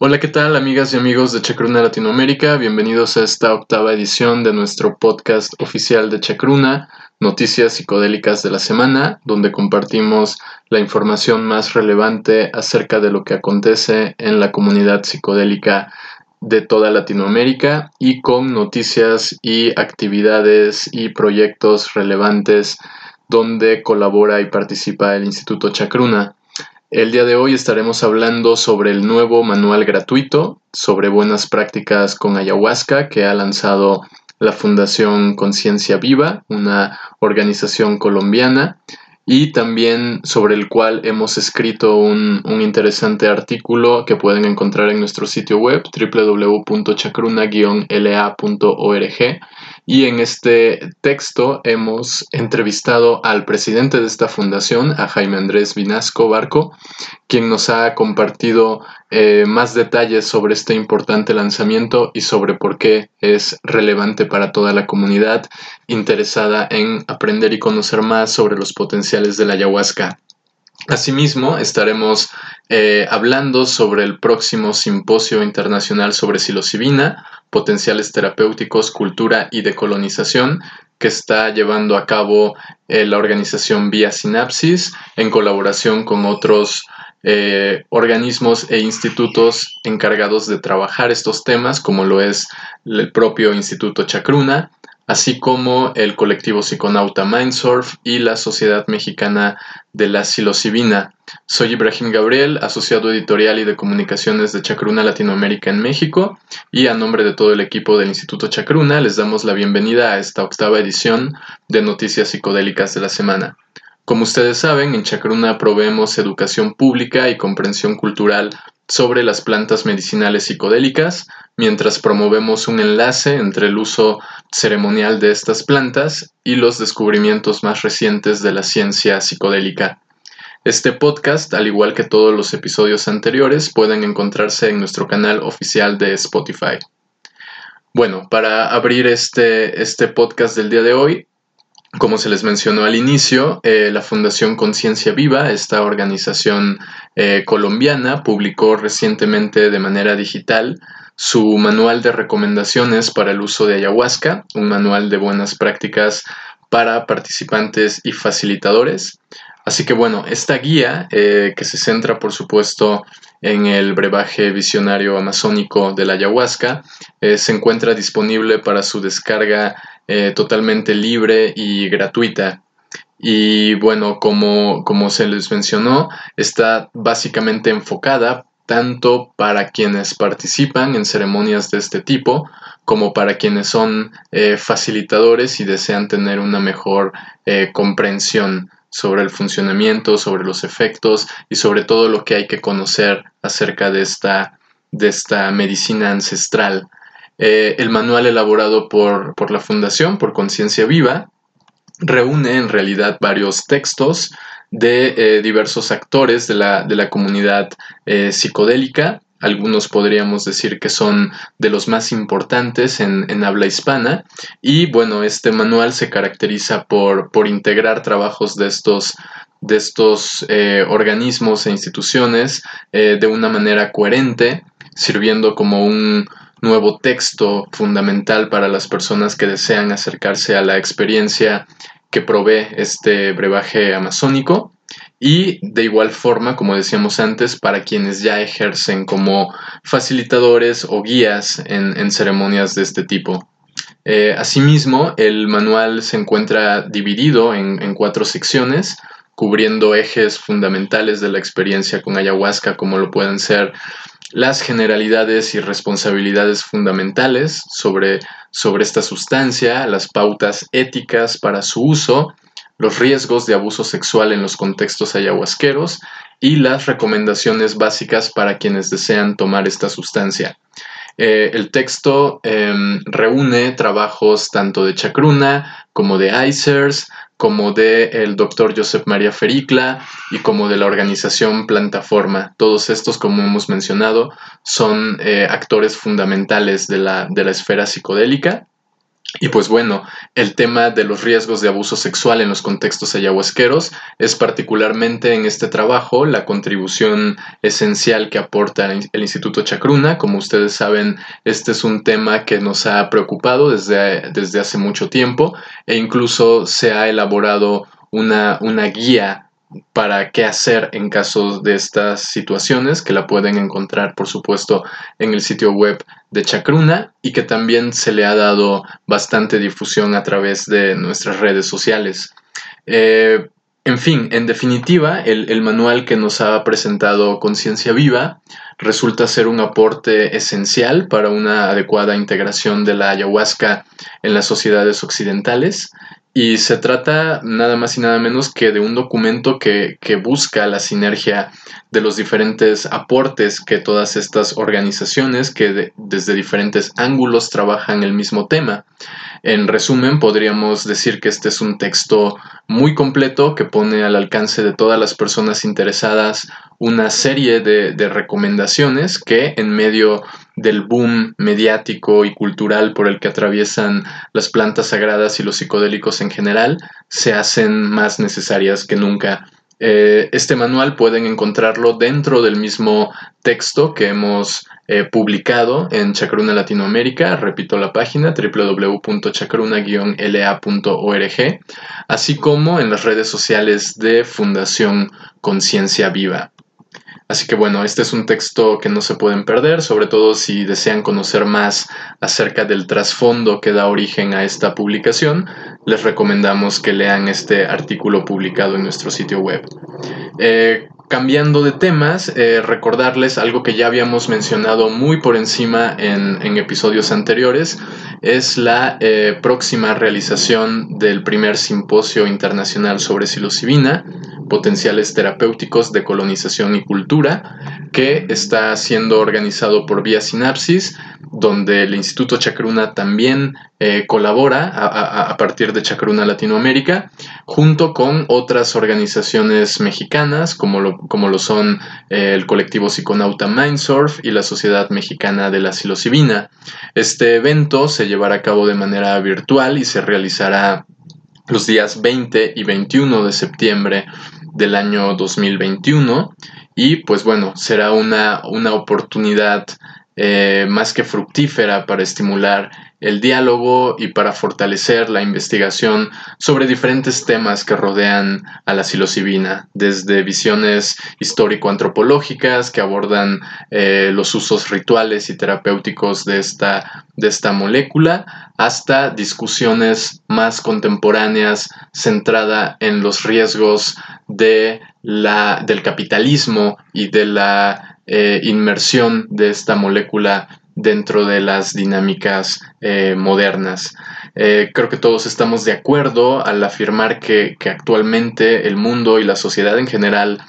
Hola, ¿qué tal amigas y amigos de Chacruna Latinoamérica? Bienvenidos a esta octava edición de nuestro podcast oficial de Chacruna, Noticias Psicodélicas de la Semana, donde compartimos la información más relevante acerca de lo que acontece en la comunidad psicodélica de toda Latinoamérica y con noticias y actividades y proyectos relevantes donde colabora y participa el Instituto Chacruna. El día de hoy estaremos hablando sobre el nuevo manual gratuito sobre buenas prácticas con ayahuasca que ha lanzado la Fundación Conciencia Viva, una organización colombiana, y también sobre el cual hemos escrito un, un interesante artículo que pueden encontrar en nuestro sitio web www.chacruna-la.org y en este texto hemos entrevistado al presidente de esta fundación, a Jaime Andrés Vinasco Barco, quien nos ha compartido eh, más detalles sobre este importante lanzamiento y sobre por qué es relevante para toda la comunidad interesada en aprender y conocer más sobre los potenciales de la ayahuasca. Asimismo, estaremos eh, hablando sobre el próximo Simposio Internacional sobre Psilocibina, potenciales terapéuticos, cultura y decolonización que está llevando a cabo eh, la organización Vía Sinapsis en colaboración con otros eh, organismos e institutos encargados de trabajar estos temas, como lo es el propio Instituto Chacruna, así como el colectivo psiconauta Mindsurf y la Sociedad Mexicana de la Psilocibina. Soy Ibrahim Gabriel, asociado editorial y de comunicaciones de Chacruna Latinoamérica en México, y a nombre de todo el equipo del Instituto Chacruna les damos la bienvenida a esta octava edición de Noticias Psicodélicas de la Semana. Como ustedes saben, en Chacruna proveemos educación pública y comprensión cultural sobre las plantas medicinales psicodélicas, mientras promovemos un enlace entre el uso ceremonial de estas plantas y los descubrimientos más recientes de la ciencia psicodélica. Este podcast, al igual que todos los episodios anteriores, pueden encontrarse en nuestro canal oficial de Spotify. Bueno, para abrir este, este podcast del día de hoy, como se les mencionó al inicio, eh, la Fundación Conciencia Viva, esta organización eh, colombiana, publicó recientemente de manera digital su manual de recomendaciones para el uso de ayahuasca, un manual de buenas prácticas para participantes y facilitadores. Así que bueno, esta guía, eh, que se centra por supuesto en el brebaje visionario amazónico de la ayahuasca, se encuentra disponible para su descarga eh, totalmente libre y gratuita. Y bueno, como, como se les mencionó, está básicamente enfocada tanto para quienes participan en ceremonias de este tipo como para quienes son eh, facilitadores y desean tener una mejor eh, comprensión sobre el funcionamiento, sobre los efectos y sobre todo lo que hay que conocer acerca de esta, de esta medicina ancestral eh, el manual elaborado por, la Fundación, por Conciencia Viva, reúne en realidad varios textos de eh, diversos actores de la, comunidad eh, psicodélica. Algunos podríamos decir que son de los más importantes en, habla hispana. Y bueno, este manual se caracteriza por, por integrar trabajos de estos, de estos organismos e instituciones de una manera coherente, sirviendo como un, nuevo texto fundamental para las personas que desean acercarse a la experiencia que provee este brebaje amazónico y de igual forma, como decíamos antes, para quienes ya ejercen como facilitadores o guías en, ceremonias de este tipo. Eh, asimismo, el manual se encuentra dividido en cuatro secciones, cubriendo ejes fundamentales de la experiencia con ayahuasca, como lo pueden ser las generalidades y responsabilidades fundamentales sobre, sobre esta sustancia, las pautas éticas para su uso, los riesgos de abuso sexual en los contextos ayahuasqueros y las recomendaciones básicas para quienes desean tomar esta sustancia. Eh, el texto em, reúne trabajos tanto de Chacruna como de ICERS, como de el doctor Josep María Fericla y como de la organización Plantaforma. Todos estos, como hemos mencionado, son eh, actores fundamentales de la, de la esfera psicodélica. Y pues bueno, el tema de los riesgos de abuso sexual en los contextos ayahuasqueros es particularmente en este trabajo la contribución esencial que aporta el Instituto Chacruna. Como ustedes saben, este es un tema que nos ha preocupado desde, desde hace mucho tiempo e incluso se ha elaborado una, una guía para qué hacer en caso de estas situaciones, que la pueden encontrar, por supuesto, en el sitio web de Chacruna y que también se le ha dado bastante difusión a través de nuestras redes sociales. Eh, en fin, en definitiva, el, el, manual que nos ha presentado Conciencia Viva resulta ser un aporte esencial para una adecuada integración de la ayahuasca en las sociedades occidentales y se trata nada más y nada menos que de un documento que, busca la sinergia de los diferentes aportes que todas estas organizaciones que desde diferentes ángulos trabajan el mismo tema. En resumen, podríamos decir que este es un texto muy completo que pone al alcance de todas las personas interesadas una serie de, recomendaciones que en medio del boom mediático y cultural por el que atraviesan las plantas sagradas y los psicodélicos en general, se hacen más necesarias que nunca. Eh, este manual pueden encontrarlo dentro del mismo texto que hemos eh, publicado en Chacruna Latinoamérica, repito la página www.chacruna-la.org, así como en las redes sociales de Fundación Conciencia Viva. Así que bueno, este es un texto que no se pueden perder, sobre todo si desean conocer más acerca del trasfondo que da origen a esta publicación, les recomendamos que lean este artículo publicado en nuestro sitio web. Eh, cambiando de temas, eh, recordarles algo que ya habíamos mencionado muy por encima en, episodios anteriores, es la eh, próxima realización del primer simposio internacional sobre psilocibina potenciales terapéuticos de colonización y cultura, que está siendo organizado por Vía Sinapsis, donde el Instituto Chacruna también eh, colabora a, partir de Chacruna Latinoamérica, junto con otras organizaciones mexicanas, como lo, como lo son eh, el colectivo psiconauta Mindsurf y la Sociedad Mexicana de la Psilocibina. Este evento se llevará a cabo de manera virtual y se realizará los días 20 y 21 de septiembre del año 2021 y pues bueno, será una, una oportunidad eh, más que fructífera para estimular el diálogo y para fortalecer la investigación sobre diferentes temas que rodean a la psilocibina, desde visiones histórico-antropológicas que abordan eh, los usos rituales y terapéuticos de esta, de esta molécula, hasta discusiones más contemporáneas centrada en los riesgos de la, del capitalismo y de la eh, inmersión de esta molécula dentro de las dinámicas eh, modernas. Eh, creo que todos estamos de acuerdo al afirmar que, que actualmente el mundo y la sociedad en general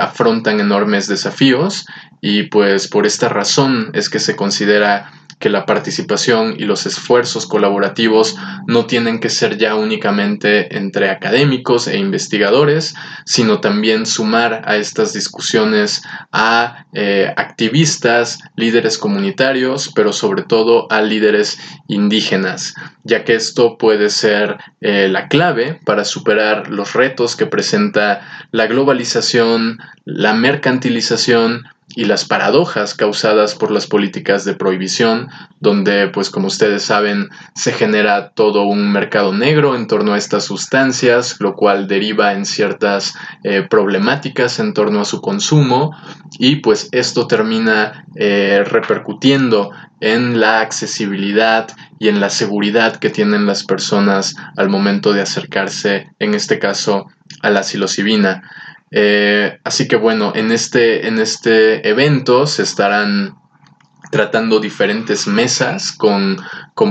afrontan enormes desafíos y pues por esta razón es que se considera que la participación y los esfuerzos colaborativos no tienen que ser ya únicamente entre académicos e investigadores, sino también sumar a estas discusiones a eh, activistas, líderes comunitarios, pero sobre todo a líderes indígenas, ya que esto puede ser eh, la clave para superar los retos que presenta la globalización, la mercantilización, y las paradojas causadas por las políticas de prohibición, donde, pues como ustedes saben, se genera todo un mercado negro en torno a estas sustancias, lo cual deriva en ciertas eh, problemáticas en torno a su consumo y pues esto termina eh, repercutiendo en la accesibilidad y en la seguridad que tienen las personas al momento de acercarse, en este caso, a la psilocibina. Eh, así que bueno, en este, en este evento se estarán tratando diferentes mesas con,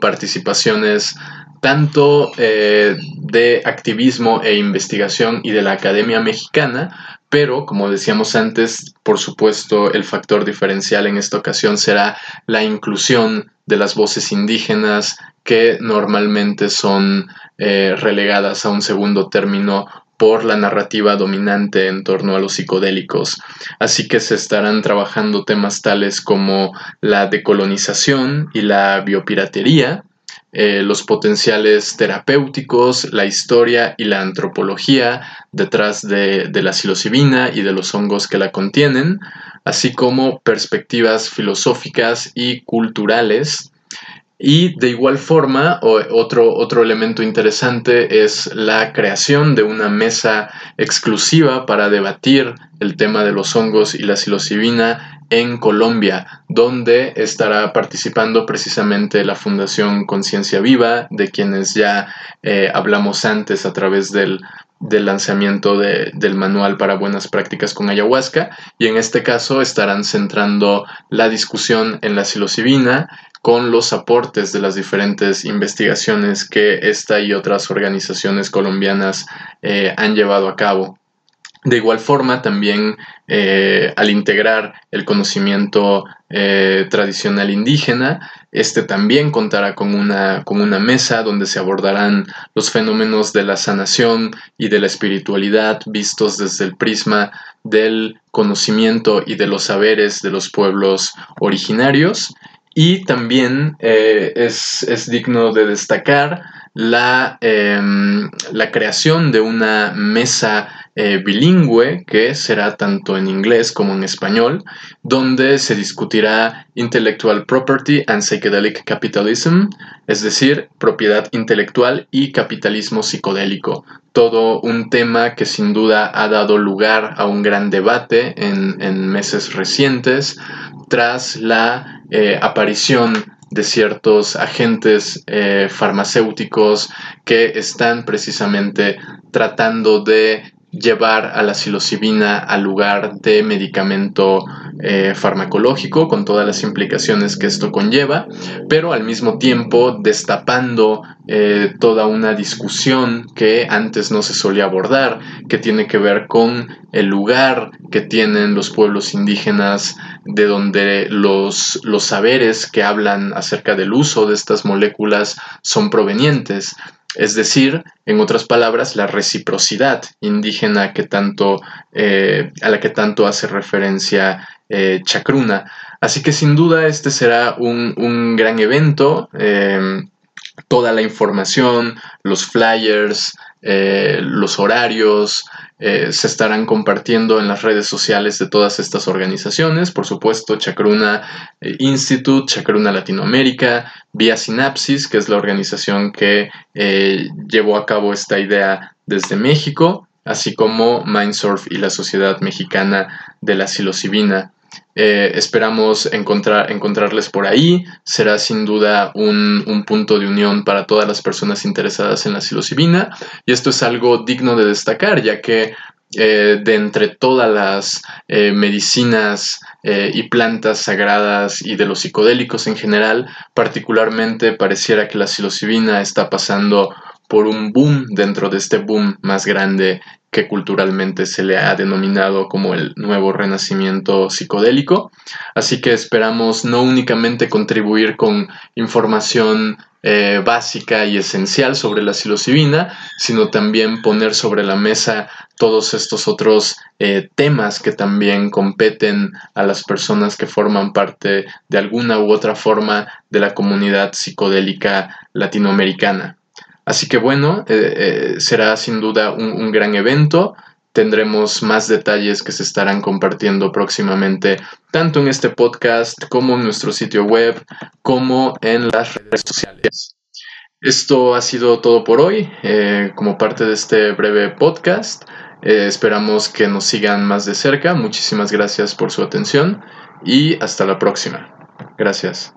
participaciones tanto eh, de activismo e investigación y de la Academia Mexicana, pero como decíamos antes, por supuesto, el factor diferencial en esta ocasión será la inclusión de las voces indígenas que normalmente son eh, relegadas a un segundo término por la narrativa dominante en torno a los psicodélicos. Así que se estarán trabajando temas tales como la decolonización y la biopiratería, eh, los potenciales terapéuticos, la historia y la antropología detrás de, de la psilocibina y de los hongos que la contienen, así como perspectivas filosóficas y culturales y de igual forma, otro, otro elemento interesante es la creación de una mesa exclusiva para debatir el tema de los hongos y la psilocibina en Colombia, donde estará participando precisamente la Fundación Conciencia Viva, de quienes ya eh, hablamos antes a través del, lanzamiento del manual para buenas prácticas con ayahuasca y en este caso estarán centrando la discusión en la psilocibina con los aportes de las diferentes investigaciones que esta y otras organizaciones colombianas eh, han llevado a cabo. De igual forma, también eh, al integrar el conocimiento eh, tradicional indígena, este también contará con una, con una mesa donde se abordarán los fenómenos de la sanación y de la espiritualidad vistos desde el prisma del conocimiento y de los saberes de los pueblos originarios. Y también eh, es, digno de destacar la, em, la, creación de una mesa eh, bilingüe que será tanto en inglés como en español, donde se discutirá Intellectual Property and Psychedelic Capitalism, es decir, propiedad intelectual y capitalismo psicodélico. Todo un tema que sin duda ha dado lugar a un gran debate en, en meses recientes tras la eh, aparición de ciertos agentes eh, farmacéuticos que están precisamente tratando de llevar a la psilocibina al lugar de medicamento eh, farmacológico con todas las implicaciones que esto conlleva, pero al mismo tiempo destapando eh, toda una discusión que antes no se solía abordar, que tiene que ver con el lugar que tienen los pueblos indígenas, de donde los, los saberes que hablan acerca del uso de estas moléculas son provenientes es decir, en otras palabras, la reciprocidad indígena eh, a la que tanto hace referencia eh, Chacruna. Así que sin duda este será un, gran evento. Eh, toda la información, los flyers, los horarios, eh, se estarán compartiendo en las redes sociales de todas estas organizaciones, por supuesto Chacruna eh, Institute, Chacruna Latinoamérica, Vía Sinapsis, que es la organización que eh, llevó a cabo esta idea desde México, así como Mindsurf y la Sociedad Mexicana de la Psilocibina. Eh, esperamos encontrar, encontrarles por ahí. Será sin duda un, punto de unión para todas las personas interesadas en la psilocibina. Y esto es algo digno de destacar, ya que eh, de entre todas las eh, medicinas y plantas sagradas y de los psicodélicos en general, particularmente pareciera que la psilocibina está pasando por un boom dentro de este boom más grande que culturalmente se le ha denominado como el nuevo renacimiento psicodélico. Así que esperamos no únicamente contribuir con información eh, básica y esencial sobre la psilocibina, sino también poner sobre la mesa todos estos otros eh, temas que también competen a las personas que forman parte de alguna u otra forma de la comunidad psicodélica latinoamericana. Así que bueno, eh, eh, será sin duda un, gran evento. Tendremos más detalles que se estarán compartiendo próximamente, tanto en este podcast como en nuestro sitio web, como en las redes sociales. Esto ha sido todo por hoy, eh, como parte de este breve podcast. esperamos que nos sigan más de cerca. Muchísimas gracias por su atención y hasta la próxima. Gracias.